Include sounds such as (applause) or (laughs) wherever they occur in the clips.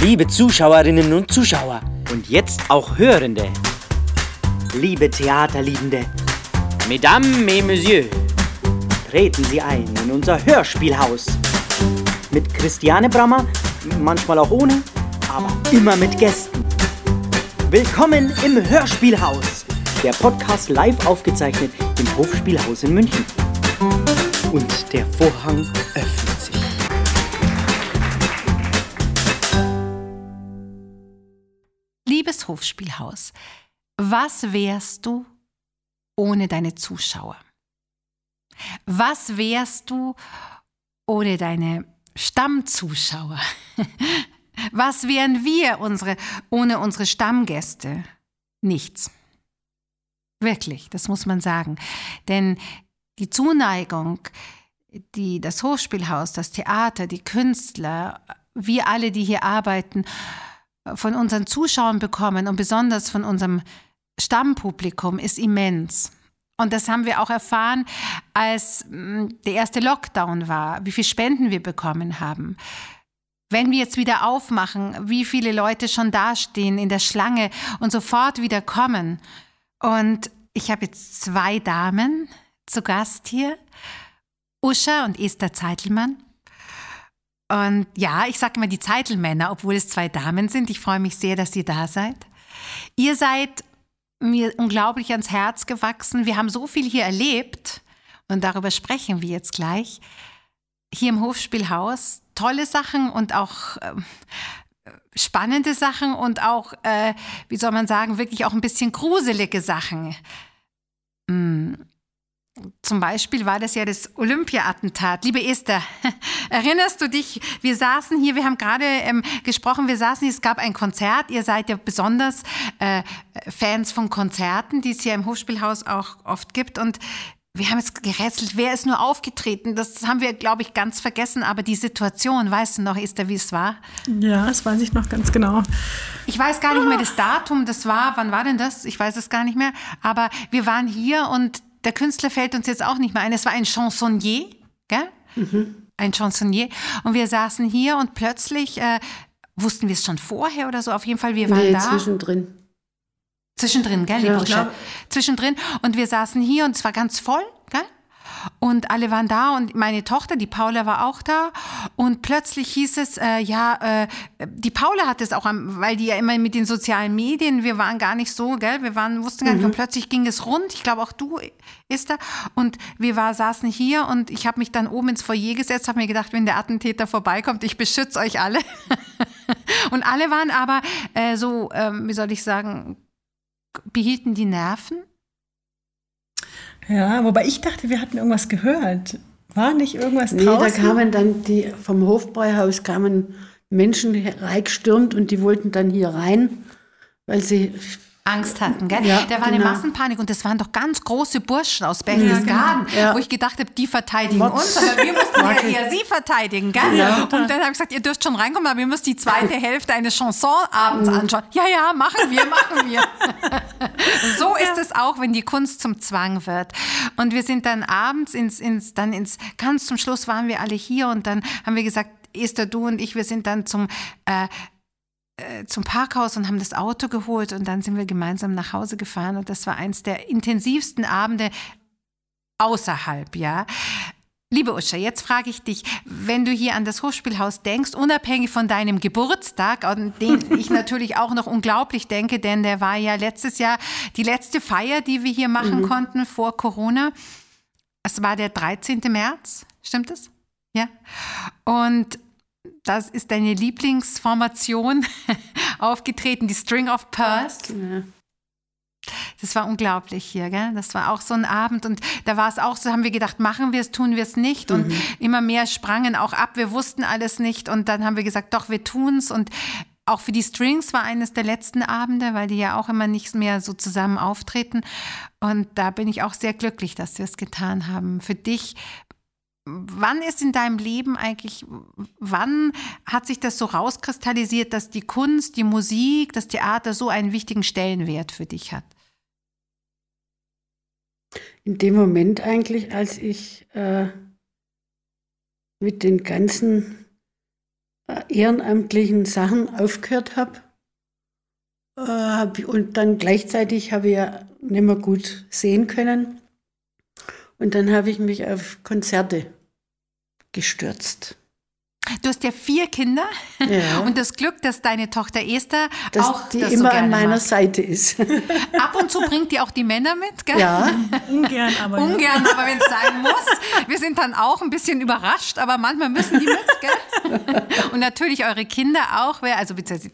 Liebe Zuschauerinnen und Zuschauer. Und jetzt auch Hörende. Liebe Theaterliebende. Mesdames et Messieurs. Treten Sie ein in unser Hörspielhaus. Mit Christiane Brammer, manchmal auch ohne, aber immer mit Gästen. Willkommen im Hörspielhaus. Der Podcast live aufgezeichnet im Hofspielhaus in München. Und der Vorhang öffnet Hofspielhaus, was wärst du ohne deine Zuschauer? Was wärst du ohne deine Stammzuschauer? (laughs) Was wären wir unsere, ohne unsere Stammgäste? Nichts. Wirklich, das muss man sagen. Denn die Zuneigung, die das Hochspielhaus, das Theater, die Künstler, wir alle, die hier arbeiten, von unseren Zuschauern bekommen und besonders von unserem Stammpublikum ist immens. Und das haben wir auch erfahren, als mm, der erste Lockdown war, wie viele Spenden wir bekommen haben. Wenn wir jetzt wieder aufmachen, wie viele Leute schon dastehen in der Schlange und sofort wieder kommen. Und ich habe jetzt zwei Damen zu Gast hier, Uscha und Esther Zeitelmann. Und ja, ich sage immer die Zeitelmänner, obwohl es zwei Damen sind. Ich freue mich sehr, dass ihr da seid. Ihr seid mir unglaublich ans Herz gewachsen. Wir haben so viel hier erlebt und darüber sprechen wir jetzt gleich. Hier im Hofspielhaus tolle Sachen und auch äh, spannende Sachen und auch, äh, wie soll man sagen, wirklich auch ein bisschen gruselige Sachen. Hm. Zum Beispiel war das ja das Olympia-Attentat. Liebe Esther, (laughs) erinnerst du dich, wir saßen hier, wir haben gerade ähm, gesprochen, wir saßen hier, es gab ein Konzert, ihr seid ja besonders äh, Fans von Konzerten, die es hier im Hofspielhaus auch oft gibt und wir haben jetzt gerätselt, wer ist nur aufgetreten? Das haben wir, glaube ich, ganz vergessen. Aber die Situation, weißt du noch, Esther, wie es war? Ja, das weiß ich noch ganz genau. Ich weiß gar nicht mehr das Datum, das war, wann war denn das? Ich weiß es gar nicht mehr. Aber wir waren hier und der Künstler fällt uns jetzt auch nicht mehr ein. Es war ein Chansonnier, gell? Mhm. Ein Chansonnier. Und wir saßen hier und plötzlich, äh, wussten wir es schon vorher oder so? Auf jeden Fall, wir waren nee, da. zwischendrin. Zwischendrin, gell, Ja, Liebusche? Zwischendrin. Und wir saßen hier und es war ganz voll, gell? Und alle waren da und meine Tochter, die Paula, war auch da. Und plötzlich hieß es, äh, ja, äh, die Paula hat es auch, am, weil die ja immer mit den sozialen Medien, wir waren gar nicht so, gell, wir waren, wussten gar nicht, und plötzlich ging es rund. Ich glaube auch du, Esther. Und wir war, saßen hier und ich habe mich dann oben ins Foyer gesetzt, habe mir gedacht, wenn der Attentäter vorbeikommt, ich beschütze euch alle. (laughs) und alle waren aber äh, so, ähm, wie soll ich sagen, behielten die Nerven. Ja, wobei ich dachte, wir hatten irgendwas gehört. War nicht irgendwas Nee, da draußen? kamen dann die vom Hofbräuhaus kamen Menschen reingestürmt und die wollten dann hier rein, weil sie Angst hatten, gell? Ja, da war eine genau. Massenpanik und das waren doch ganz große Burschen aus Berchtesgaden, Ja. wo ich gedacht habe, die verteidigen Motz. uns, aber wir mussten ja eher sie verteidigen, gell? Ja. Und dann habe ich gesagt, ihr dürft schon reinkommen, aber ihr müsst die zweite Hälfte eines Chansonabends Mhm. anschauen. Ja, ja, machen wir, machen wir. (laughs) so ist es auch, wenn die Kunst zum Zwang wird. Und wir sind dann abends ins, ins, dann ins, ganz zum Schluss waren wir alle hier und dann haben wir gesagt, Esther, du und ich, wir sind dann zum, äh, zum Parkhaus und haben das Auto geholt und dann sind wir gemeinsam nach Hause gefahren und das war eins der intensivsten Abende außerhalb, ja. Liebe Uscha, jetzt frage ich dich, wenn du hier an das Hochspielhaus denkst, unabhängig von deinem Geburtstag, an den ich (laughs) natürlich auch noch unglaublich denke, denn der war ja letztes Jahr die letzte Feier, die wir hier machen konnten vor Corona. Es war der 13. März, stimmt es? Ja. Und das ist deine Lieblingsformation (laughs) aufgetreten, die String of Pearls. Das war unglaublich hier, gell? Das war auch so ein Abend und da war es auch so, haben wir gedacht, machen wir es, tun wir es nicht und immer mehr sprangen auch ab, wir wussten alles nicht und dann haben wir gesagt, doch, wir tun's und auch für die Strings war eines der letzten Abende, weil die ja auch immer nicht mehr so zusammen auftreten und da bin ich auch sehr glücklich, dass wir es getan haben. Für dich Wann ist in deinem Leben eigentlich, wann hat sich das so rauskristallisiert, dass die Kunst, die Musik, das Theater so einen wichtigen Stellenwert für dich hat? in dem Moment eigentlich, als ich äh, mit den ganzen äh, ehrenamtlichen Sachen aufgehört habe. Äh, und dann gleichzeitig habe ich ja nicht mehr gut sehen können. Und dann habe ich mich auf Konzerte gestürzt. Du hast ja vier Kinder Ja. und das Glück, dass deine Tochter Esther Dass auch die das immer so gerne an meiner macht. Seite ist. (laughs) Ab und zu bringt die auch die Männer mit, gell? ja, Ungern, aber. Ungern, aber wenn es sein muss. Wir sind dann auch ein bisschen überrascht, aber manchmal müssen die mit, gell? Und natürlich eure Kinder auch, wer, also beziehungsweise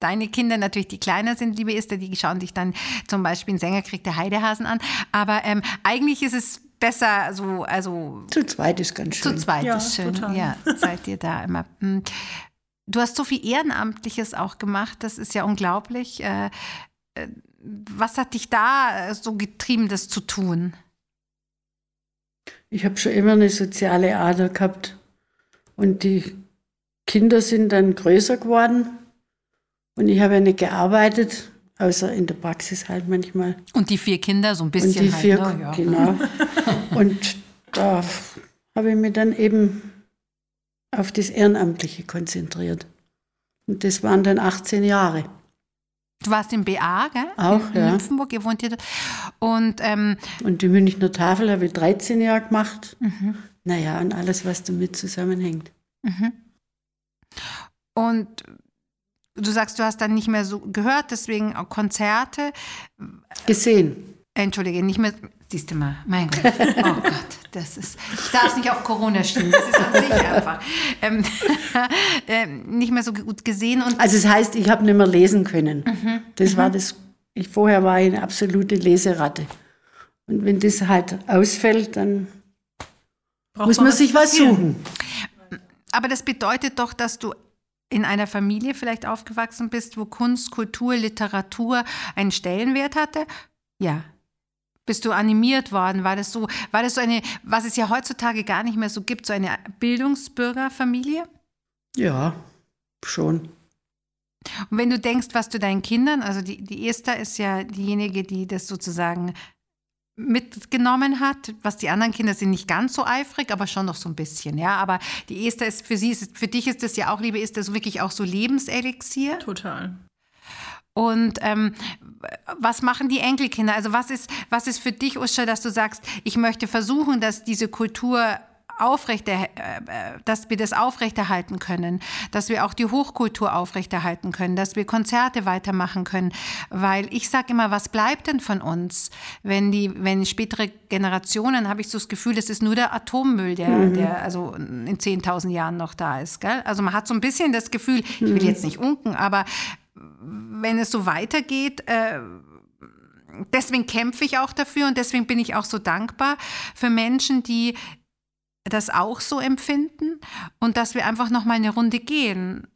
deine Kinder natürlich, die kleiner sind, liebe Esther, die schauen sich dann zum Beispiel einen Sängerkrieg der Heidehasen an. Aber ähm, eigentlich ist es besser so, also zu zweit ist ganz zu schön. zweit Ja, ist schön. total. Ja, seid ihr da immer. Hm. Du hast so viel Ehrenamtliches auch gemacht, das ist ja unglaublich. Äh, äh, Was hat dich da äh, so getrieben, das zu tun? Ich habe schon immer eine soziale Ader gehabt. Und die Kinder sind dann größer geworden. Und ich habe ja nicht gearbeitet, außer in der Praxis halt manchmal. Und die vier Kinder so ein bisschen Und die halt, vier, ne? ja. genau. (laughs) Und da habe ich mich dann eben auf das Ehrenamtliche konzentriert. Und das waren dann 18 Jahre. Du warst im BA, gell? Auch, in, in ja. Nymphenburg, ihr wohnt hier. Und ähm, Und die Münchner Tafel habe ich 13 Jahre gemacht. Mhm. Naja, und alles, was damit zusammenhängt. Und du sagst, du hast dann nicht mehr so gehört, deswegen Konzerte. Gesehen. Entschuldige, nicht mehr. Siehst du mal, mein Gott. Oh Gott, das ist. Ich darf es nicht auf Corona schieben. Das ist an sich einfach. Ähm, (laughs) ähm, nicht mehr so gut gesehen und Also es heißt, ich habe nicht mehr lesen können. Mhm. Das war das. Ich, vorher war ich eine absolute Leseratte. Und wenn das halt ausfällt, dann Braucht muss man sich was suchen. Aber das bedeutet doch, dass du in einer Familie vielleicht aufgewachsen bist, wo Kunst, Kultur, Literatur einen Stellenwert hatte? Ja. Bist du animiert worden? War das so, war das so eine, was es ja heutzutage gar nicht mehr so gibt, so eine Bildungsbürgerfamilie? Ja, schon. Und wenn du denkst, was du deinen Kindern, also die, die Esther ist ja diejenige, die das sozusagen mitgenommen hat, was die anderen Kinder sind nicht ganz so eifrig, aber schon noch so ein bisschen, ja. Aber die Esther ist für sie, ist, für dich ist das ja auch, liebe Esther, so wirklich auch so Lebenselixier. Total. Und ähm, was machen die Enkelkinder? Also was ist, was ist für dich, Uscha, dass du sagst, ich möchte versuchen, dass diese Kultur aufrechter, äh, äh, dass wir das aufrechterhalten können, dass wir auch die Hochkultur aufrechterhalten können, dass wir Konzerte weitermachen können, weil ich sage immer, was bleibt denn von uns, wenn die, wenn spätere Generationen, habe ich so das Gefühl, es ist nur der Atommüll, der, der also in 10.000 Jahren noch da ist, gell? Also man hat so ein bisschen das Gefühl, ich will jetzt nicht unken, aber wenn es so weitergeht, äh, deswegen kämpfe ich auch dafür und deswegen bin ich auch so dankbar für Menschen, die das auch so empfinden und dass wir einfach noch mal eine Runde gehen,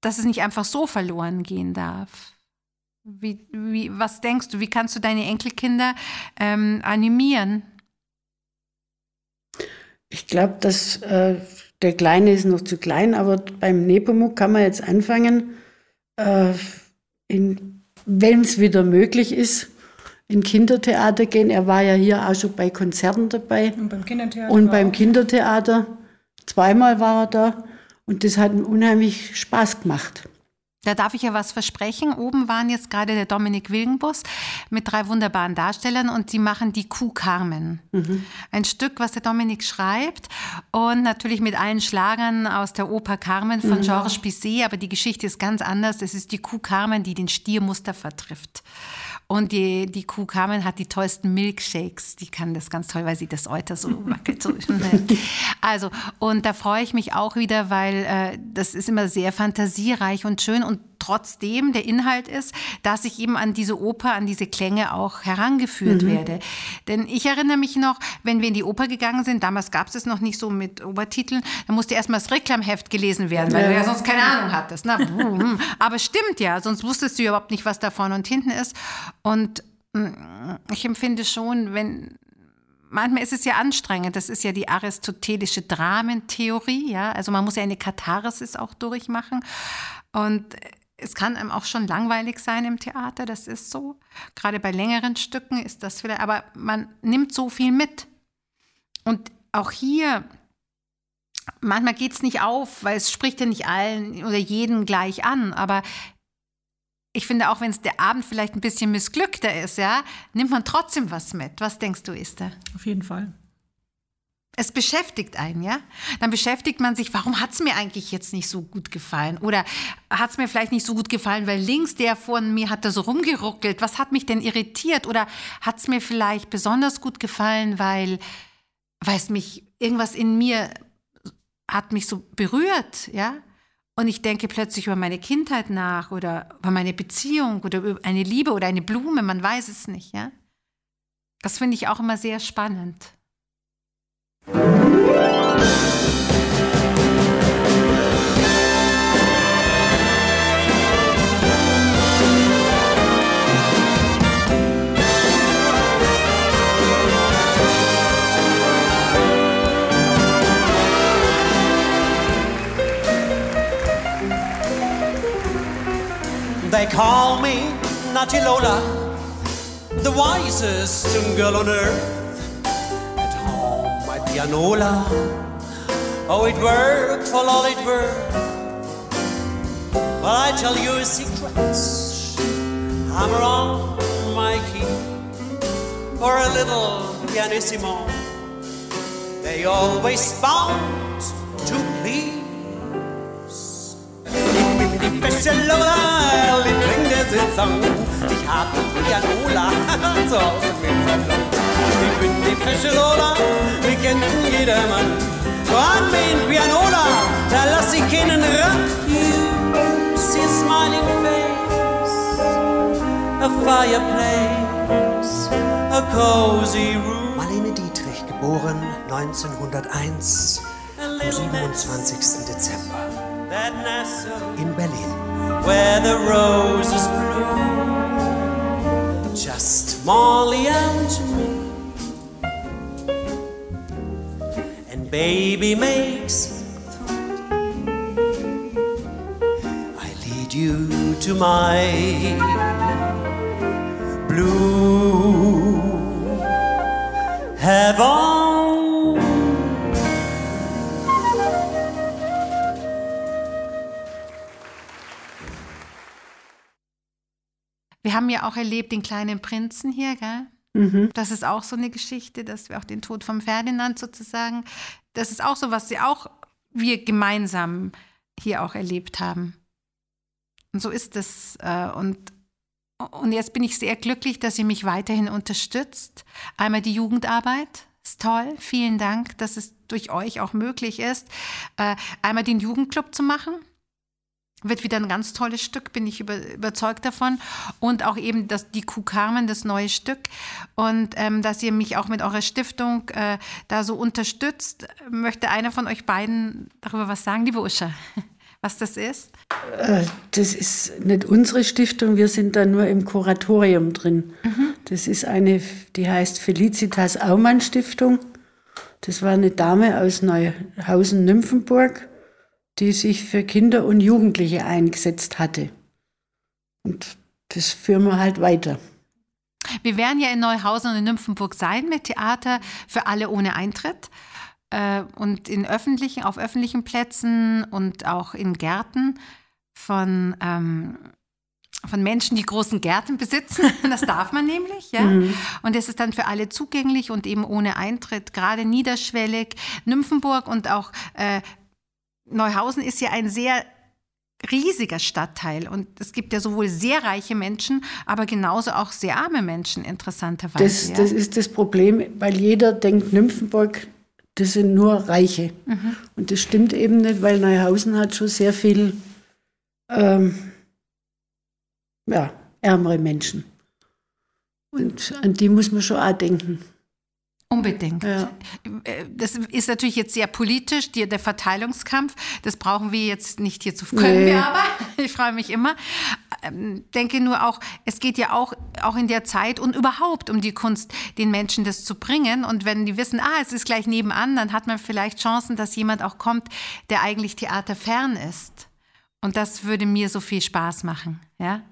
dass es nicht einfach so verloren gehen darf. Wie, wie, was denkst du, wie kannst du deine Enkelkinder ähm, animieren? Ich glaube, dass äh, der Kleine ist noch zu klein, aber beim Nepomuk kann man jetzt anfangen, äh, wenn es wieder möglich ist, in Kindertheater gehen. Er war ja hier auch schon bei Konzerten dabei Und beim Kindertheater. und beim Kindertheater. Zweimal war er da und das hat ihm unheimlich Spaß gemacht. Da darf ich ja was versprechen. Oben waren jetzt gerade der Dominik Wilgenbus mit drei wunderbaren Darstellern und die machen die Kuh Carmen. Ein Stück, was der Dominik schreibt und natürlich mit allen Schlagern aus der Oper Carmen von Georges Bizet, aber die Geschichte ist ganz anders. Es ist die Kuh Carmen, die den Stier Mustafa trifft. Und die, die Kuh Carmen hat die tollsten Milkshakes. Die kann das ganz toll, weil sie das Euter so wackelt. So. Also, und da freue ich mich auch wieder, weil äh, das ist immer sehr fantasiereich und schön. Und trotzdem der Inhalt ist, dass ich eben an diese Oper, an diese Klänge auch herangeführt werde. Denn ich erinnere mich noch, wenn wir in die Oper gegangen sind, damals gab es es noch nicht so mit Obertiteln, da musste erst mal das Reklamheft gelesen werden, weil du ja sonst keine Ahnung hattest. Na, (laughs) hm. Aber stimmt ja, sonst wusstest du überhaupt nicht, was da vorne und hinten ist. Und mm, ich empfinde schon, wenn manchmal ist es ja anstrengend. Das ist ja die aristotelische Dramentheorie, ja. Also man muss ja eine Katharsis auch durchmachen. Und es kann einem auch schon langweilig sein im Theater, das ist so. Gerade bei längeren Stücken ist das vielleicht, aber man nimmt so viel mit. Und auch hier manchmal geht es nicht auf, weil es spricht ja nicht allen oder jeden gleich an. Aber ich finde, auch wenn es der Abend vielleicht ein bisschen missglückter ist, ja, nimmt man trotzdem was mit. Was denkst du, Esther? Auf jeden Fall. Es beschäftigt einen, ja? Dann beschäftigt man sich, warum hat es mir eigentlich jetzt nicht so gut gefallen? Oder hat es mir vielleicht nicht so gut gefallen, weil links der vor mir hat da so rumgeruckelt. Was hat mich denn irritiert? Oder hat es mir vielleicht besonders gut gefallen, weil, es mich, irgendwas in mir hat mich so berührt, ja? Und ich denke plötzlich über meine Kindheit nach oder über meine Beziehung oder über eine Liebe oder eine Blume, man weiß es nicht, ja? Das finde ich auch immer sehr spannend. They call me Naughty Lola, the wisest girl on earth. Pianola, oh, it worked for all it worked. Well, I tell you a secret, hammer on my key, For a little pianissimo. They always bound to please. Die Lola, Liebling der Saison. Ich hab die Pianola zu Hause mit. Ich bin die fesche Lola, die kennt jedermann. So an mein Pianola, da lass ich keinen ran. You see a smiling face, a fireplace, a cozy room. Marlene Dietrich, geboren 1901, am 27. Dezember in Berlin, where the roses bloom. Just Molly and me, baby makes. I lead you to my blue heaven. Wir haben ja auch erlebt den kleinen Prinzen hier, gell? Das ist auch so eine Geschichte, dass wir auch den Tod von Ferdinand sozusagen, das ist auch so, was sie auch wir gemeinsam hier auch erlebt haben. Und so ist es. äh, Und, und jetzt bin ich sehr glücklich, dass ihr mich weiterhin unterstützt. Einmal die Jugendarbeit. Ist toll. Vielen Dank, dass es durch euch auch möglich ist, äh, einmal den Jugendclub zu machen. Wird wieder ein ganz tolles Stück, bin ich über, überzeugt davon. Und auch eben das, die Kuh Carmen, das neue Stück. Und ähm, dass ihr mich auch mit eurer Stiftung äh, da so unterstützt. Möchte einer von euch beiden darüber was sagen, liebe Uscha? (laughs) Was das ist? Äh, Das ist nicht unsere Stiftung, wir sind da nur im Kuratorium drin. Das ist eine, die heißt Felicitas Aumann Stiftung. Das war eine Dame aus Neuhausen-Nymphenburg, die sich für Kinder und Jugendliche eingesetzt hatte. Und das führen wir halt weiter. Wir werden ja in Neuhausen und in Nymphenburg sein mit Theater für alle ohne Eintritt. Äh, und in öffentlichen, auf öffentlichen Plätzen und auch in Gärten von, ähm, von Menschen, die großen Gärten besitzen. (laughs) Das darf man nämlich, ja. Und es ist dann für alle zugänglich und eben ohne Eintritt, gerade niederschwellig. Nymphenburg und auch äh, Neuhausen ist ja ein sehr riesiger Stadtteil und es gibt ja sowohl sehr reiche Menschen, aber genauso auch sehr arme Menschen interessanterweise. Das, ja. das ist das Problem, weil jeder denkt, Nymphenburg, das sind nur Reiche. Und das stimmt eben nicht, weil Neuhausen hat schon sehr viel ähm, ja, ärmere Menschen. Und an die muss man schon auch denken. Unbedingt. Ja. Äh, Das ist natürlich jetzt sehr politisch, die, der Verteilungskampf. Das brauchen wir jetzt nicht hier zu können Nee. wir aber. (laughs) Ich freue mich immer. Ähm, Denke nur auch, es geht ja auch, auch in der Zeit und überhaupt um die Kunst, den Menschen das zu bringen. Und wenn die wissen, ah, es ist gleich nebenan, dann hat man vielleicht Chancen, dass jemand auch kommt, der eigentlich theaterfern ist. Und das würde mir so viel Spaß machen. Ja?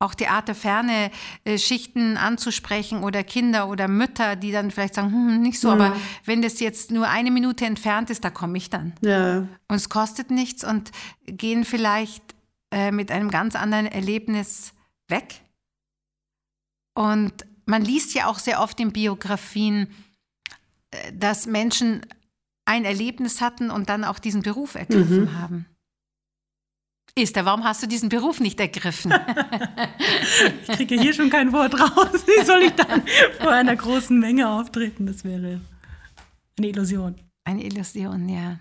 Auch theaterferne äh, Schichten anzusprechen oder Kinder oder Mütter, die dann vielleicht sagen, hm, nicht so, aber wenn das jetzt nur eine Minute entfernt ist, da komme ich dann. Ja, Und es kostet nichts und gehen vielleicht äh, mit einem ganz anderen Erlebnis weg. Und man liest ja auch sehr oft in Biografien, äh, dass Menschen ein Erlebnis hatten und dann auch diesen Beruf ergriffen haben. Esther, warum hast du diesen Beruf nicht ergriffen? (laughs) Ich kriege hier schon kein Wort raus. Wie soll ich dann vor einer großen Menge auftreten? Das wäre eine Illusion. Eine Illusion, ja.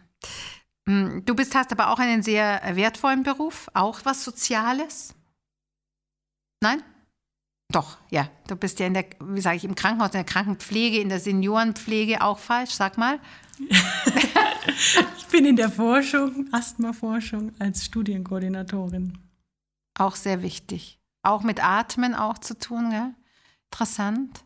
Mm, Du bist, hast aber auch einen sehr wertvollen Beruf, auch was Soziales. Nein? Doch, ja. Du bist ja in der, wie sage ich, im Krankenhaus, in der Krankenpflege, in der Seniorenpflege auch falsch, sag mal. (laughs) Ich bin in der Forschung, Asthma-Forschung als Studienkoordinatorin. Auch sehr wichtig. Auch mit Atmen auch zu tun, gell? Interessant.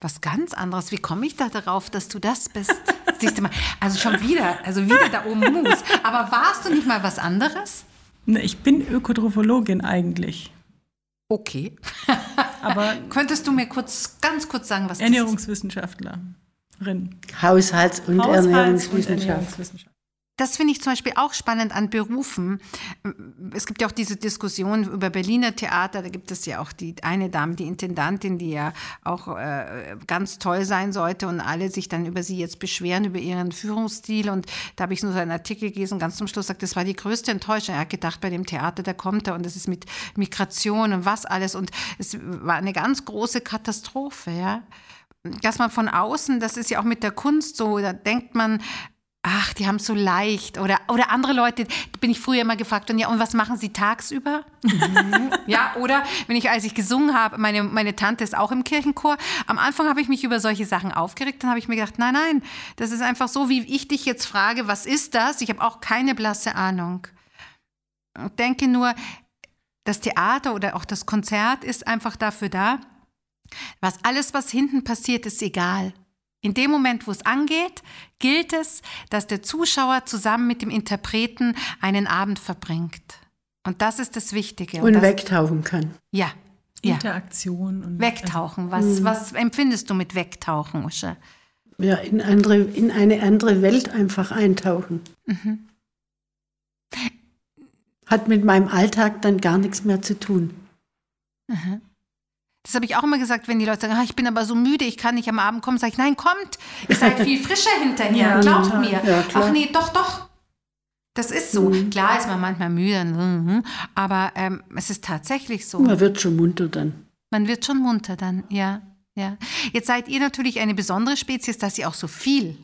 Was ganz anderes. Wie komme ich da darauf, dass du das bist? (laughs) Siehst du mal, also schon wieder, also wieder da oben Mus. Aber warst du nicht mal was anderes? Ne, Ich bin Ökotrophologin eigentlich, Okay. aber (laughs) Könntest du mir kurz, ganz kurz sagen, was das ist? Haushalts- und Haushalts- und Ernährungswissenschaft. Das finde ich zum Beispiel auch spannend an Berufen. Es gibt ja auch diese Diskussion über Berliner Theater. Da gibt es ja auch die eine Dame, die Intendantin, die ja auch äh, ganz toll sein sollte und alle sich dann über sie jetzt beschweren, über ihren Führungsstil. Und da habe ich nur so einen Artikel gelesen, ganz zum Schluss sagt, das war die größte Enttäuschung. Er hat gedacht, bei dem Theater, da kommt er und es ist mit Migration und was alles. Und es war eine ganz große Katastrophe, ja. Dass man von außen, das ist ja auch mit der Kunst so, da denkt man, ach, die haben es so leicht. Oder, oder andere Leute, bin ich früher immer gefragt, und ja, und was machen sie tagsüber? (laughs) ja, oder wenn ich, als ich gesungen habe, meine, meine Tante ist auch im Kirchenchor, am Anfang habe ich mich über solche Sachen aufgeregt, dann habe ich mir gedacht, nein, nein, das ist einfach so, wie ich dich jetzt frage, was ist das? Ich habe auch keine blasse Ahnung. Ich denke nur, das Theater oder auch das Konzert ist einfach dafür da, was alles, was hinten passiert, ist egal. In dem Moment, wo es angeht, gilt es, dass der Zuschauer zusammen mit dem Interpreten einen Abend verbringt. Und das ist das Wichtige. Und das, wegtauchen kann. Ja, ja. Interaktion und Wegtauchen. Was, was empfindest du mit Wegtauchen, Usche? Ja, in, andere, in eine andere Welt einfach eintauchen. Hat mit meinem Alltag dann gar nichts mehr zu tun. Das habe ich auch immer gesagt, wenn die Leute sagen, ah, ich bin aber so müde, ich kann nicht am Abend kommen, sage ich, nein, kommt, ihr seid viel frischer hinterher, Ja, glaubt total. mir. Ja. Ach nee, doch, doch. Das ist so. Klar ist man manchmal müde, mhm, aber ähm, es ist tatsächlich so. Man wird schon munter dann. Man wird schon munter dann, ja, ja. Jetzt seid ihr natürlich eine besondere Spezies, dass ihr auch so viel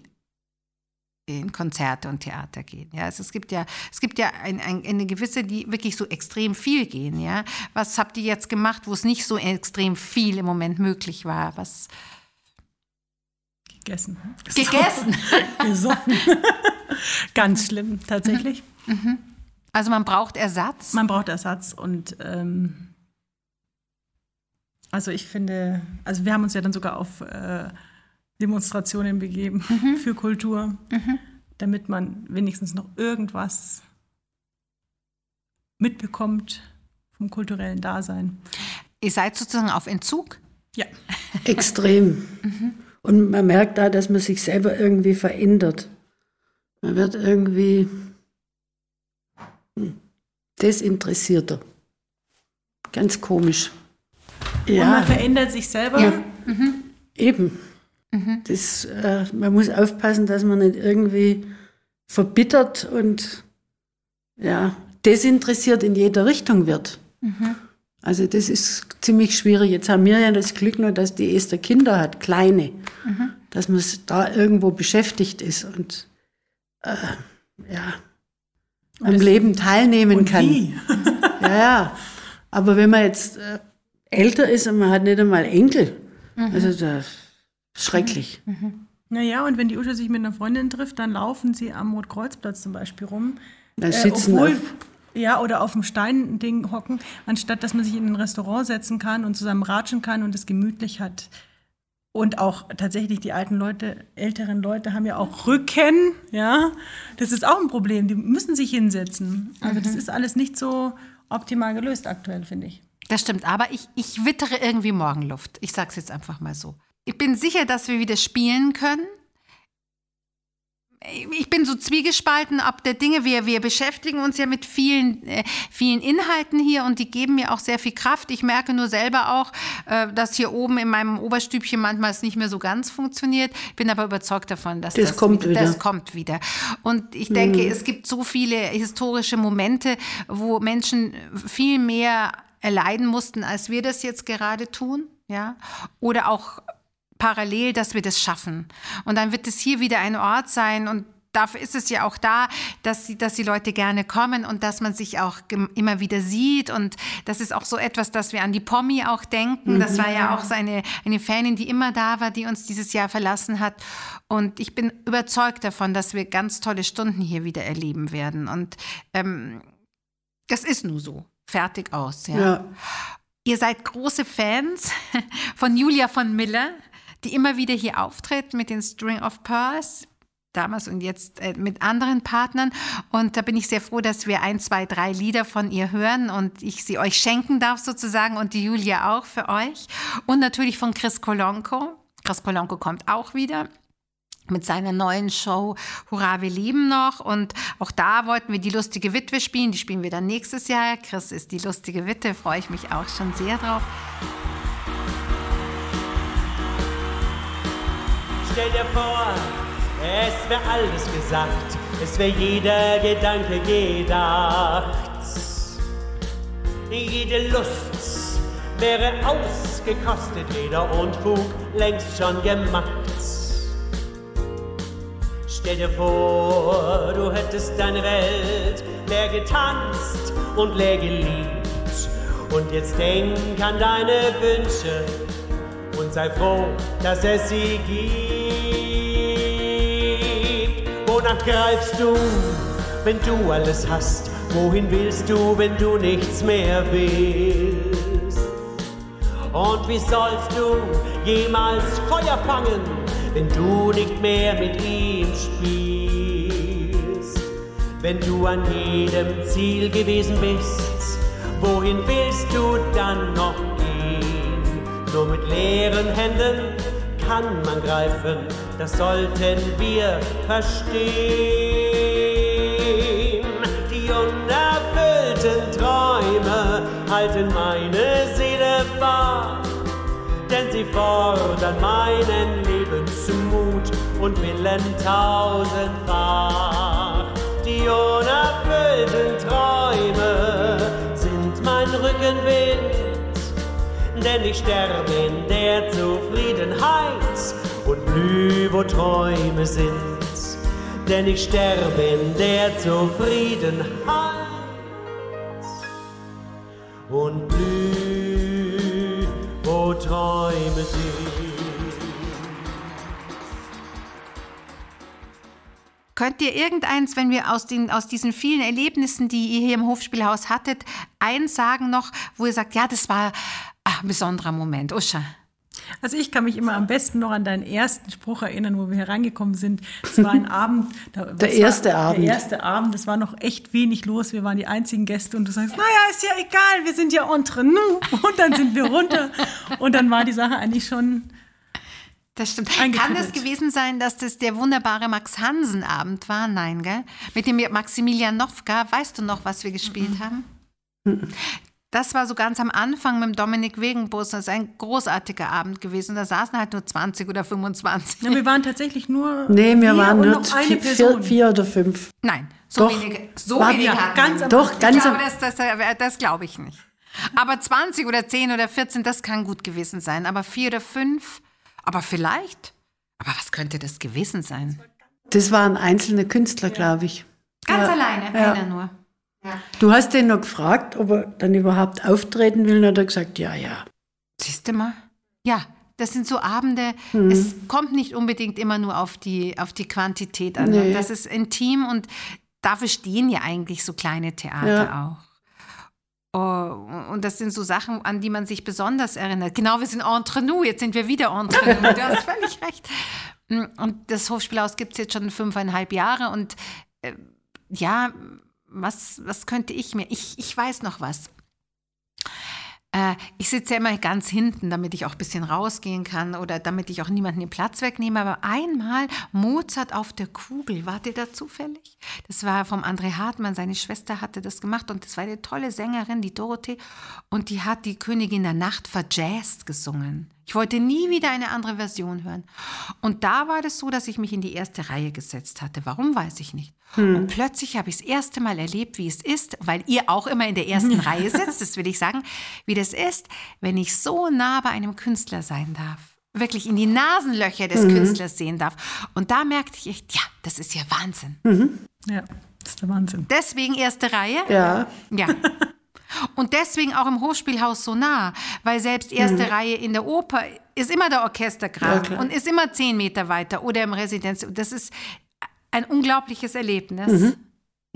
in Konzerte und Theater gehen. Ja, also es gibt ja, es gibt ja ein, ein, eine gewisse, die wirklich so extrem viel gehen. Ja, was habt ihr jetzt gemacht, wo es nicht so extrem viel im Moment möglich war? Was gegessen. gegessen? (laughs) Gesoffen. (laughs) Ganz schlimm, tatsächlich. Also man braucht Ersatz. Man braucht Ersatz und ähm, also ich finde, also wir haben uns ja dann sogar auf äh, Demonstrationen begeben für Kultur, damit man wenigstens noch irgendwas mitbekommt vom kulturellen Dasein. Ihr seid sozusagen auf Entzug. Ja, (laughs) Extrem. Und man merkt da, dass man sich selber irgendwie verändert. Man wird irgendwie hm, desinteressierter. Ganz komisch. und man verändert sich selber. Ja, eben. Das, äh, man muss aufpassen, dass man nicht irgendwie verbittert und ja, desinteressiert in jeder Richtung wird. Also das ist ziemlich schwierig. Jetzt haben wir ja das Glück nur, dass die Esther Kinder hat, kleine, dass man da irgendwo beschäftigt ist und äh, ja, am Leben teilnehmen Und kann. wie? Ja, ja. Aber wenn man jetzt äh, älter ist und man hat nicht einmal Enkel, also das schrecklich. Naja, und wenn die Usche sich mit einer Freundin trifft, dann laufen sie am Rotkreuzplatz zum Beispiel rum. Da sitzen obwohl, auf, ja, oder auf dem Steinding hocken, anstatt dass man sich in ein Restaurant setzen kann und zusammen ratschen kann und es gemütlich hat. Und auch tatsächlich die alten Leute, älteren Leute haben ja auch Rücken, ja. Das ist auch ein Problem. Die müssen sich hinsetzen. Also das ist alles nicht so optimal gelöst aktuell, finde ich. Das stimmt, aber ich, ich wittere irgendwie Morgenluft. Ich sag's jetzt einfach mal so. Ich bin sicher, dass wir wieder spielen können. Ich bin so zwiegespalten ab der Dinge. Wir, wir beschäftigen uns ja mit vielen, äh, vielen Inhalten hier und die geben mir auch sehr viel Kraft. Ich merke nur selber auch, äh, dass hier oben in meinem Oberstübchen manchmal es nicht mehr so ganz funktioniert. Bin aber überzeugt davon, dass Das das, kommt wieder. Das kommt wieder. Und ich denke, es gibt so viele historische Momente, wo Menschen viel mehr erleiden mussten, als wir das jetzt gerade tun. Ja? Oder auch parallel, dass wir das schaffen. Und dann wird es hier wieder ein Ort sein und dafür ist es ja auch da, dass, die- dass die Leute gerne kommen und dass man sich auch immer wieder sieht. Und das ist auch so etwas, dass wir an die Pommi auch denken. Das war ja auch so eine, eine Fanin, die immer da war, die uns dieses Jahr verlassen hat. Und ich bin überzeugt davon, dass wir ganz tolle Stunden hier wieder erleben werden. Und ähm, das ist nur so. Fertig aus. Ja. Ja. Ihr seid große Fans (laughs) von Julia von Miller, die immer wieder hier auftritt mit den String of Pearls. Damals und jetzt äh, mit anderen Partnern. Und da bin ich sehr froh, dass wir ein, zwei, drei Lieder von ihr hören und ich sie euch schenken darf sozusagen und die Julia auch für euch. Und natürlich von Chris Kolonko. Chris Kolonko kommt auch wieder mit seiner neuen Show Hurra, wir lieben noch. Und auch da wollten wir die lustige Witwe spielen. Die spielen wir dann nächstes Jahr. Chris ist die lustige Witwe, freue ich mich auch schon sehr drauf. Stell dir vor, es wäre alles gesagt, es wäre jeder Gedanke gedacht. Jede Lust wäre ausgekostet, jeder Unfug längst schon gemacht. Stell dir vor, du hättest deine Welt leer getanzt und leer geliebt. Und jetzt denk an deine Wünsche und sei froh, dass es sie gibt. Wonach greifst du, wenn du alles hast? Wohin willst du, wenn du nichts mehr willst? Und wie sollst du jemals Feuer fangen, wenn du nicht mehr mit ihm spielst? Wenn du an jedem Ziel gewesen bist, wohin willst du dann noch gehen? Nur mit leeren Händen kann man greifen, das sollten wir verstehen. Die unerfüllten Träume halten meine Seele wach denn sie fordern meinen Lebensmut und Willen tausendfach. Die unerfüllten Träume denn ich sterbe in der Zufriedenheit und blühe, wo Träume sind. Denn ich sterbe in der Zufriedenheit und blüh, wo Träume sind. Könnt ihr irgendeins, wenn wir aus, den, aus diesen vielen Erlebnissen, die ihr hier im Hofspielhaus hattet, eins sagen noch, wo ihr sagt, ja, das war ah, ein besonderer Moment. Uscha. Also ich kann mich immer am besten noch an deinen ersten Spruch erinnern, wo wir hier reingekommen sind. Es war ein (laughs) Abend. Da, Der erste war, Abend. Der erste Abend, es war noch echt wenig los. Wir waren die einzigen Gäste und du sagst, naja, ist ja egal, wir sind ja entre nous. (laughs) Und dann sind wir runter. Und dann war die Sache eigentlich schon Das stimmt. Kann das gewesen sein, dass das der wunderbare Max Hansen-Abend war? Nein, gell? Mit dem Maximilian Nowka. Weißt du noch, was wir gespielt haben? Das war so ganz am Anfang mit dem Dominik Wegenbus. Das ist ein großartiger Abend gewesen. Da saßen halt nur 20 oder 25. Ja, wir waren tatsächlich nur. Nee, wir waren nur vier, Person. vier, vier oder fünf. Nein, so Doch. wenige. So wenige ja, hatten ganz am Doch, Ich ganz glaube, am, das, das, das glaube ich nicht. Aber 20 oder 10 oder 14, das kann gut gewesen sein. Aber vier oder fünf, aber vielleicht. Aber was könnte das gewesen sein? das waren einzelne Künstler, glaube ich. Ganz Ja, alleine, ja. einer nur. Du hast den noch gefragt, ob er dann überhaupt auftreten will, und hat er gesagt, ja, ja. Siehst du mal? Ja, das sind so Abende, Mhm. es kommt nicht unbedingt immer nur auf die, auf die Quantität an. Nee. Das ist intim und dafür stehen ja eigentlich so kleine Theater Ja. auch. Oh, und das sind so Sachen, an die man sich besonders erinnert. Genau, wir sind entre nous, jetzt sind wir wieder entre nous. Du hast (laughs) völlig recht. Und das Hofspielhaus gibt es jetzt schon fünfeinhalb Jahre und äh, ja, was, was könnte ich mir, ich, ich weiß noch was. Äh, ich sitze ja immer ganz hinten, damit ich auch ein bisschen rausgehen kann oder damit ich auch niemanden den Platz wegnehme. Aber einmal Mozart auf der Kugel, wart ihr da zufällig? Das war vom André Hartmann, seine Schwester hatte das gemacht und das war eine tolle Sängerin, die Dorothee. Und die hat die Königin der Nacht verjazzt gesungen. Ich wollte nie wieder eine andere Version hören. Und da war das so, dass ich mich in die erste Reihe gesetzt hatte. Warum, weiß ich nicht. Und plötzlich habe ich das erste Mal erlebt, wie es ist, weil ihr auch immer in der ersten (laughs) Reihe sitzt, das will ich sagen, wie das ist, wenn ich so nah bei einem Künstler sein darf. Wirklich in die Nasenlöcher des Künstlers sehen darf. Und da merkte ich echt, ja, das ist ja Wahnsinn. Ja, das ist der Wahnsinn. Deswegen erste Reihe. Ja, Ja. (laughs) Und deswegen auch im Hofspielhaus so nah, weil selbst erste Reihe in der Oper ist immer der Ja, Orchestergraben klar. und ist immer zehn Meter weiter oder im Residenz. Das ist ein unglaubliches Erlebnis.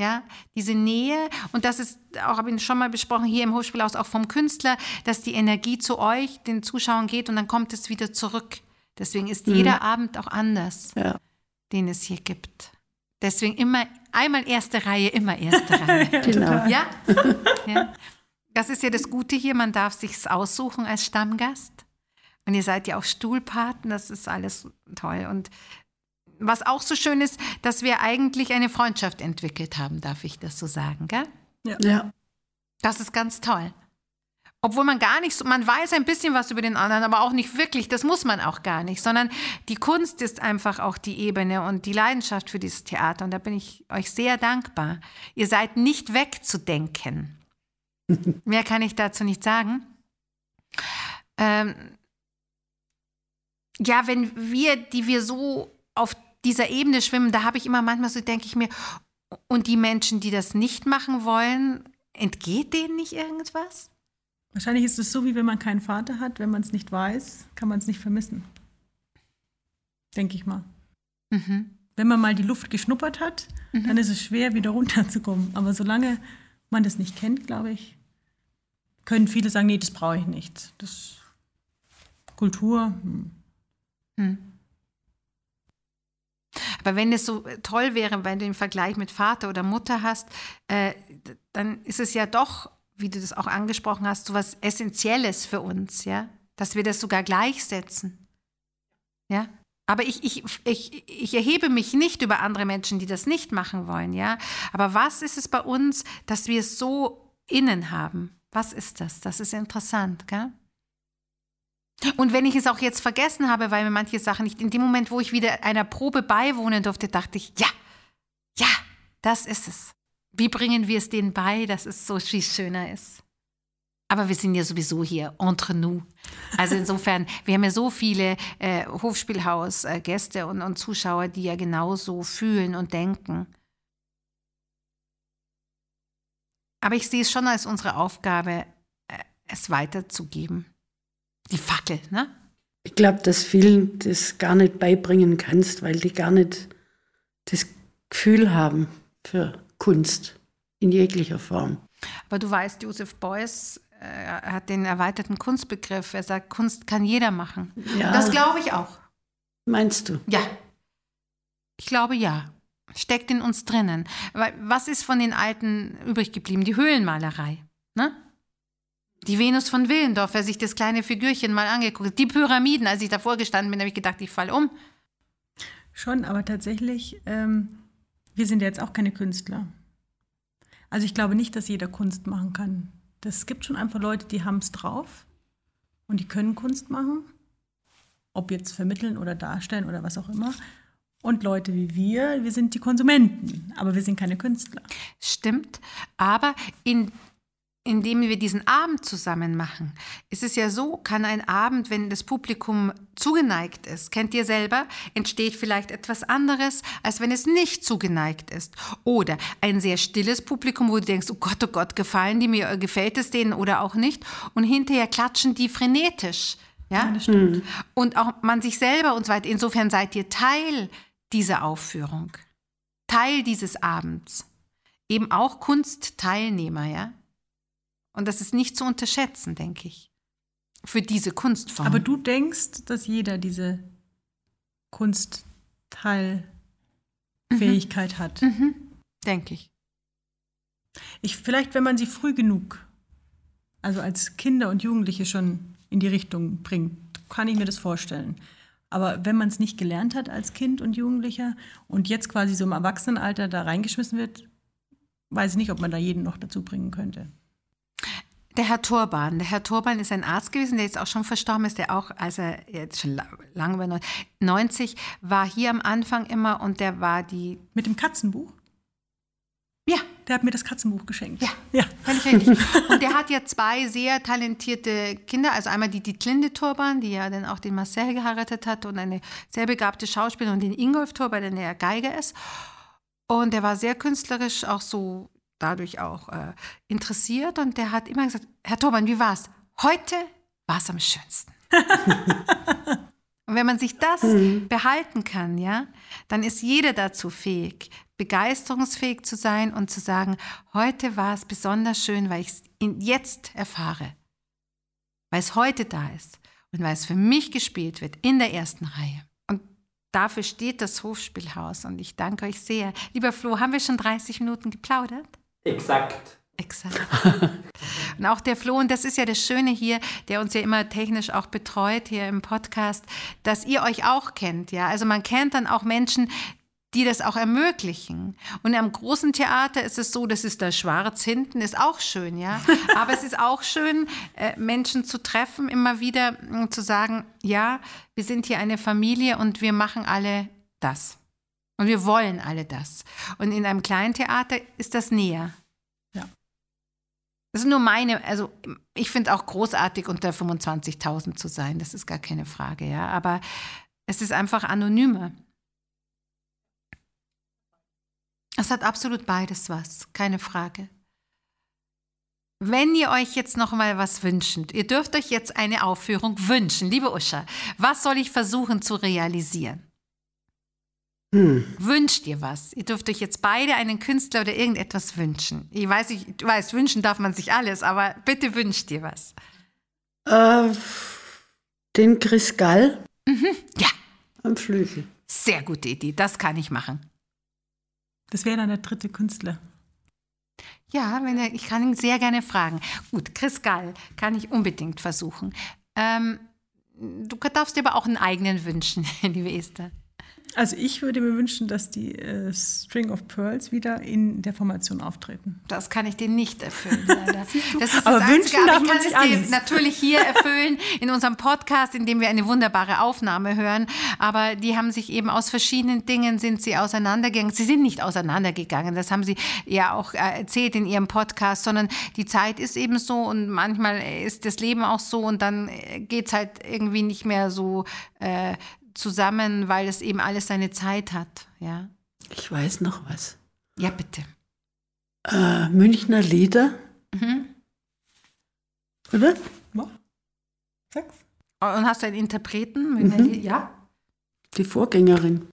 Ja, diese Nähe und das ist auch, habe ich schon mal besprochen, hier im Hofspielhaus auch vom Künstler, dass die Energie zu euch, den Zuschauern geht und dann kommt es wieder zurück. Deswegen ist jeder Abend auch anders, ja. den es hier gibt. Deswegen immer, einmal erste Reihe, immer erste (laughs) Reihe. Genau. Ja? ja. Das ist ja das Gute hier, man darf sich's aussuchen als Stammgast. Und ihr seid ja auch Stuhlpaten, das ist alles toll. Und was auch so schön ist, dass wir eigentlich eine Freundschaft entwickelt haben, darf ich das so sagen, gell? Ja. Das ist ganz toll. Obwohl man gar nicht so, man weiß ein bisschen was über den anderen, aber auch nicht wirklich, das muss man auch gar nicht, sondern die Kunst ist einfach auch die Ebene und die Leidenschaft für dieses Theater und da bin ich euch sehr dankbar. Ihr seid nicht wegzudenken. (laughs) Mehr kann ich dazu nicht sagen. Ähm, ja, wenn wir, die wir so auf dieser Ebene schwimmen, da habe ich immer manchmal so, denke ich mir, und die Menschen, die das nicht machen wollen, entgeht denen nicht irgendwas? Wahrscheinlich ist es so, wie wenn man keinen Vater hat. Wenn man es nicht weiß, kann man es nicht vermissen. Denke ich mal. Mhm. Wenn man mal die Luft geschnuppert hat, dann ist es schwer, wieder (laughs) runterzukommen. Aber solange man das nicht kennt, glaube ich, können viele sagen, nee, das brauche ich nicht. Das Kultur, hm. Aber wenn es so toll wäre, wenn du den Vergleich mit Vater oder Mutter hast, äh, dann ist es ja doch, wie du das auch angesprochen hast, so was Essentielles für uns, ja, dass wir das sogar gleichsetzen. Ja. Aber ich, ich, ich, ich erhebe mich nicht über andere Menschen, die das nicht machen wollen, ja. Aber was ist es bei uns, dass wir es so innen haben? Was ist das? Das ist interessant, gell? Und wenn ich es auch jetzt vergessen habe, weil mir manche Sachen nicht, in dem Moment, wo ich wieder einer Probe beiwohnen durfte, dachte ich, ja, ja, das ist es. Wie bringen wir es denen bei, dass es so viel schöner ist? Aber wir sind ja sowieso hier entre nous. Also insofern, (laughs) wir haben ja so viele äh, Hofspielhaus-Gäste und, und Zuschauer, die ja genauso fühlen und denken. Aber ich sehe es schon als unsere Aufgabe, äh, es weiterzugeben. Die Fackel, ne? Ich glaube, dass vielen das gar nicht beibringen kannst, weil die gar nicht das Gefühl haben für Kunst in jeglicher Form. Aber du weißt, Josef Beuys äh, hat den erweiterten Kunstbegriff. Er sagt, Kunst kann jeder machen. Ja. Das glaube ich auch. Meinst du? Ja. Ich glaube ja. Steckt in uns drinnen. Weil, was ist von den Alten übrig geblieben? Die Höhlenmalerei. Ne? Die Venus von Willendorf, wer sich das kleine Figürchen mal angeguckt hat. Die Pyramiden, als ich davor gestanden bin, habe ich gedacht, ich falle um. Schon, aber tatsächlich, ähm, wir sind ja jetzt auch keine Künstler. Also ich glaube nicht, dass jeder Kunst machen kann. Das gibt schon einfach Leute, die haben es drauf und die können Kunst machen, ob jetzt vermitteln oder darstellen oder was auch immer. Und Leute wie wir, wir sind die Konsumenten, aber wir sind keine Künstler. Stimmt. Aber in, indem wir diesen Abend zusammen machen, ist es ja so, kann ein Abend, wenn das Publikum zugeneigt ist, kennt ihr selber, entsteht vielleicht etwas anderes, als wenn es nicht zugeneigt ist. Oder ein sehr stilles Publikum, wo du denkst, oh Gott, oh Gott, gefallen die mir, gefällt es denen oder auch nicht. Und hinterher klatschen die frenetisch. Ja, das stimmt. und auch man sich selber und so weiter. Insofern seid ihr Teil dieser Aufführung, Teil dieses Abends. Eben auch Kunstteilnehmer, ja. Und das ist nicht zu unterschätzen, denke ich, für diese Kunstform. Aber du denkst, dass jeder diese Kunstteilfähigkeit hat. Mhm, denke ich. Ich, vielleicht, wenn man sie früh genug also als Kinder und Jugendliche schon in die Richtung bringt, kann ich mir das vorstellen. Aber wenn man es nicht gelernt hat als Kind und Jugendlicher und jetzt quasi so im Erwachsenenalter da reingeschmissen wird, weiß ich nicht, ob man da jeden noch dazu bringen könnte. Der Herr Turban. Der Herr Turban ist ein Arzt gewesen, der jetzt auch schon verstorben ist, der auch, als er jetzt schon la- lange über 90, war hier am Anfang immer und der war die. Mit dem Katzenbuch? Ja, Der hat mir das Katzenbuch geschenkt. Ja. ja. Völlig richtig. (laughs) Und der hat ja zwei sehr talentierte Kinder. Also einmal die Dietlinde Turban, die ja dann auch den Marcel geheiratet hat und eine sehr begabte Schauspielerin und den Ingolf Turban, der Geiger ist. Und der war sehr künstlerisch auch so dadurch auch äh, interessiert. Und der hat immer gesagt, Herr Turban, wie war's? Heute war es am schönsten. (laughs) Und wenn man sich das behalten kann, ja, dann ist jeder dazu fähig, begeisterungsfähig zu sein und zu sagen, heute war es besonders schön, weil ich es jetzt erfahre. Weil es heute da ist und weil es für mich gespielt wird in der ersten Reihe. Und dafür steht das Hofspielhaus und ich danke euch sehr. Lieber Flo, haben wir schon 30 Minuten geplaudert? Exakt. Exakt. und auch der Flo, und das ist ja das Schöne hier, der uns ja immer technisch auch betreut hier im Podcast, dass ihr euch auch kennt, ja. Also man kennt dann auch Menschen, die das auch ermöglichen. Und am großen Theater ist es so, das ist da schwarz hinten, ist auch schön, ja. (laughs) Aber es ist auch schön, äh, Menschen zu treffen, immer wieder zu sagen, ja, wir sind hier eine Familie und wir machen alle das. Und wir wollen alle das. Und in einem kleinen Theater ist das näher. Das ist nur meine, also ich finde auch großartig, unter 25.000 zu sein, das ist gar keine Frage, ja. Aber es ist einfach anonymer. Es hat absolut beides was, keine Frage. Wenn ihr euch jetzt noch mal was wünschen, ihr dürft euch jetzt eine Aufführung wünschen, liebe Uscha, was soll ich versuchen zu realisieren? Wünscht ihr was? Ihr dürft euch jetzt beide einen Künstler oder irgendetwas wünschen. Ich weiß, ich weiß, wünschen darf man sich alles, aber bitte wünscht ihr was. Äh, den Chris Gall Ja, am Flügel. sehr gute Idee, das kann ich machen. Das wäre dann der dritte Künstler. Ja, wenn er, ich kann ihn sehr gerne fragen. Gut, Chris Gall kann ich unbedingt versuchen. Ähm, du darfst dir aber auch einen eigenen wünschen, (laughs) liebe Esther. Also ich würde mir wünschen, dass die äh, String of Pearls wieder in der Formation auftreten. Das kann ich dir nicht erfüllen, leider. (laughs) Das ist das Aber Einzige, wünschen aber darf ich man kann es dir natürlich hier (laughs) erfüllen in unserem Podcast, in dem wir eine wunderbare Aufnahme hören. Aber die haben sich eben aus verschiedenen Dingen sind sie auseinandergegangen. Sie sind nicht auseinandergegangen, das haben sie ja auch äh, erzählt in ihrem Podcast, sondern die Zeit ist eben so und manchmal ist das Leben auch so und dann geht es halt irgendwie nicht mehr so äh, zusammen, weil es eben alles seine Zeit hat. Ja, Ich weiß noch was. ja bitte. Äh, Münchner Lieder. Oder? Sag's. Und hast du einen Interpreten? Ja. Die Vorgängerin.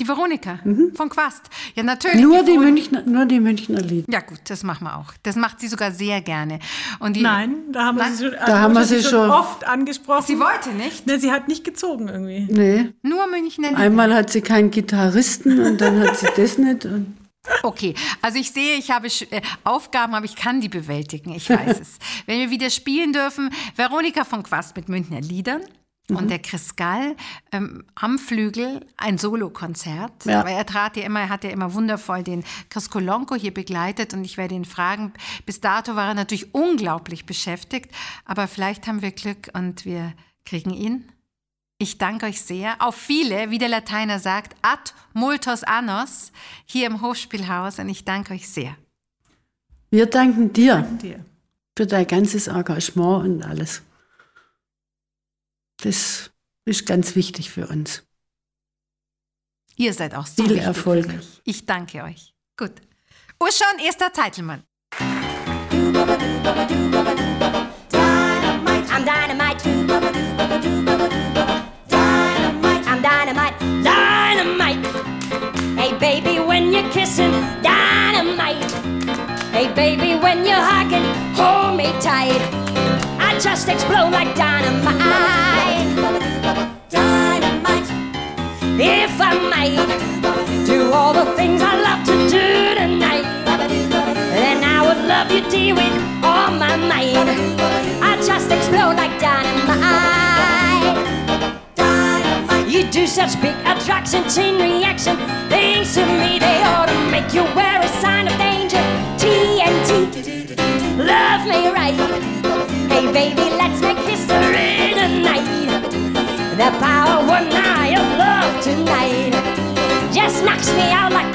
Die Veronika von Quast. Ja, natürlich. Mhm. Nur die, Vero- Münchner, nur die Münchner Lieder. Ja, gut, das machen wir auch. Das macht sie sogar sehr gerne. Und die, Nein, da haben wir Nein, sie schon, da haben wir sie schon- oft angesprochen. Sie wollte nicht. Ne, sie hat nicht gezogen irgendwie. Nee. Nur Münchner Lieder. Einmal hat sie keinen Gitarristen und dann hat sie das nicht. Und Okay, also ich sehe, ich habe Sch- äh, Aufgaben, aber ich kann die bewältigen. Ich weiß (laughs) es. Wenn wir wieder spielen dürfen, Veronika von Quast mit Münchner Liedern. Und der Chris Gall ähm, am Flügel, ein Solokonzert. Ja. Aber er trat ja immer, er hat ja immer wundervoll den Chris Kolonko hier begleitet und ich werde ihn fragen. Bis dato war er natürlich unglaublich beschäftigt, aber vielleicht haben wir Glück und wir kriegen ihn. Ich danke euch sehr. Auf viele, wie der Lateiner sagt, ad multos annos, hier im Hofspielhaus. Und ich danke euch sehr. wir danken dir Dir. für dein ganzes Engagement und alles. Das ist ganz wichtig für uns. Ihr seid auch so Viel wichtig Erfolg. Für mich. Ich danke euch. Gut. Uscha und Esther Zeitelmann. I'm dynamite. Dynamite. I'm dynamite. Dynamite. Hey baby, when you're kissing, dynamite. Hey baby, when you're hugging, hold me tight. Just explode like dynamite. Dynamite. If I might do all the things I love to do tonight, then I would love you, dear, with all my might. I just explode like dynamite. You do such big attraction, chain reaction things to me. They ought to make you wear a sign of danger. TNT, love me right. Hey, baby, let's make history tonight. The power one night of love tonight just knocks me out like